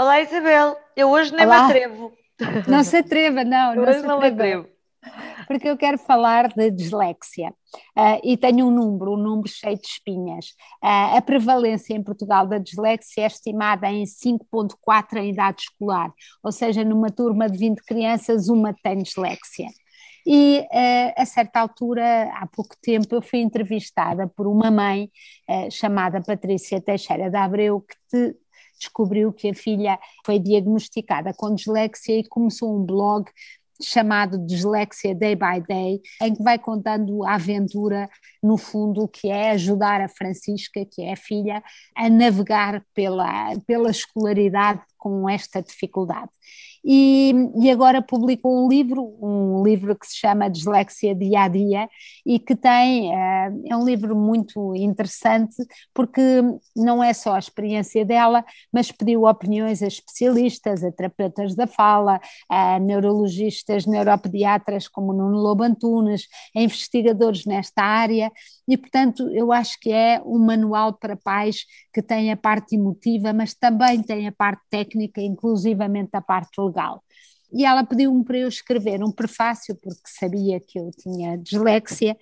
Olá Isabel, eu hoje nem Olá. me atrevo. Não se atreva, não. Eu não hoje não me atrevo. Porque eu quero falar de dislexia uh, e tenho um número, um número cheio de espinhas. Uh, a prevalência em Portugal da dislexia é estimada em 5,4 em idade escolar, ou seja, numa turma de 20 crianças, uma tem dislexia. E uh, a certa altura, há pouco tempo, eu fui entrevistada por uma mãe uh, chamada Patrícia Teixeira de Abreu, que te, descobriu que a filha foi diagnosticada com dislexia e começou um blog chamado Dislexia Day by Day, em que vai contando a aventura, no fundo, que é ajudar a Francisca, que é a filha, a navegar pela, pela escolaridade com esta dificuldade. E, e, agora publicou um livro, um livro que se chama Dislexia Dia a Dia e que tem, eh, é um livro muito interessante porque não é só a experiência dela, mas pediu opiniões a especialistas, a terapeutas da fala, a neurologistas, neuropediatras como Nuno Lobo Antunes, a investigadores nesta área. E portanto eu acho que é um manual para pais que tem a parte emotiva, mas também tem a parte técnica, inclusivamente a parte legal. E ela pediu-me para eu escrever um prefácio, porque sabia que eu tinha dislexia.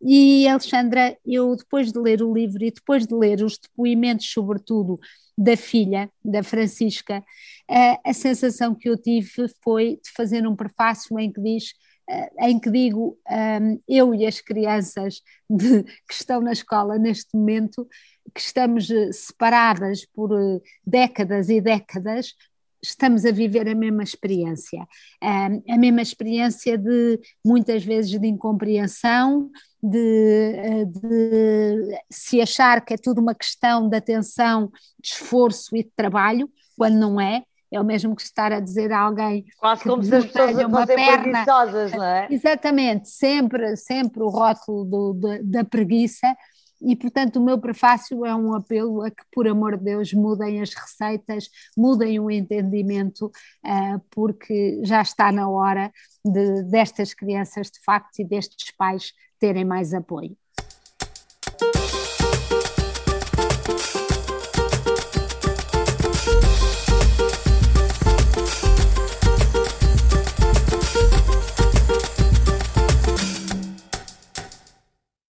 E Alexandra, eu depois de ler o livro e depois de ler os depoimentos, sobretudo da filha, da Francisca, a, sensação que eu tive foi de fazer um prefácio em que diz em que digo eu e as crianças de, que estão na escola neste momento, que estamos eh, separadas por eh, décadas e décadas, estamos a viver a mesma experiência, a mesma experiência de muitas vezes de incompreensão, de, de, se achar que é tudo uma questão de atenção, de esforço e de trabalho, quando não é. É o mesmo que estar a dizer a alguém quase que como se as pessoas uma perna. não é? Exatamente, sempre, sempre o rótulo do, da preguiça e, portanto, o meu prefácio é um apelo a que, por amor de Deus, mudem as receitas, mudem o entendimento, uh, porque já está na hora de, destas crianças, de facto, e destes pais terem mais apoio.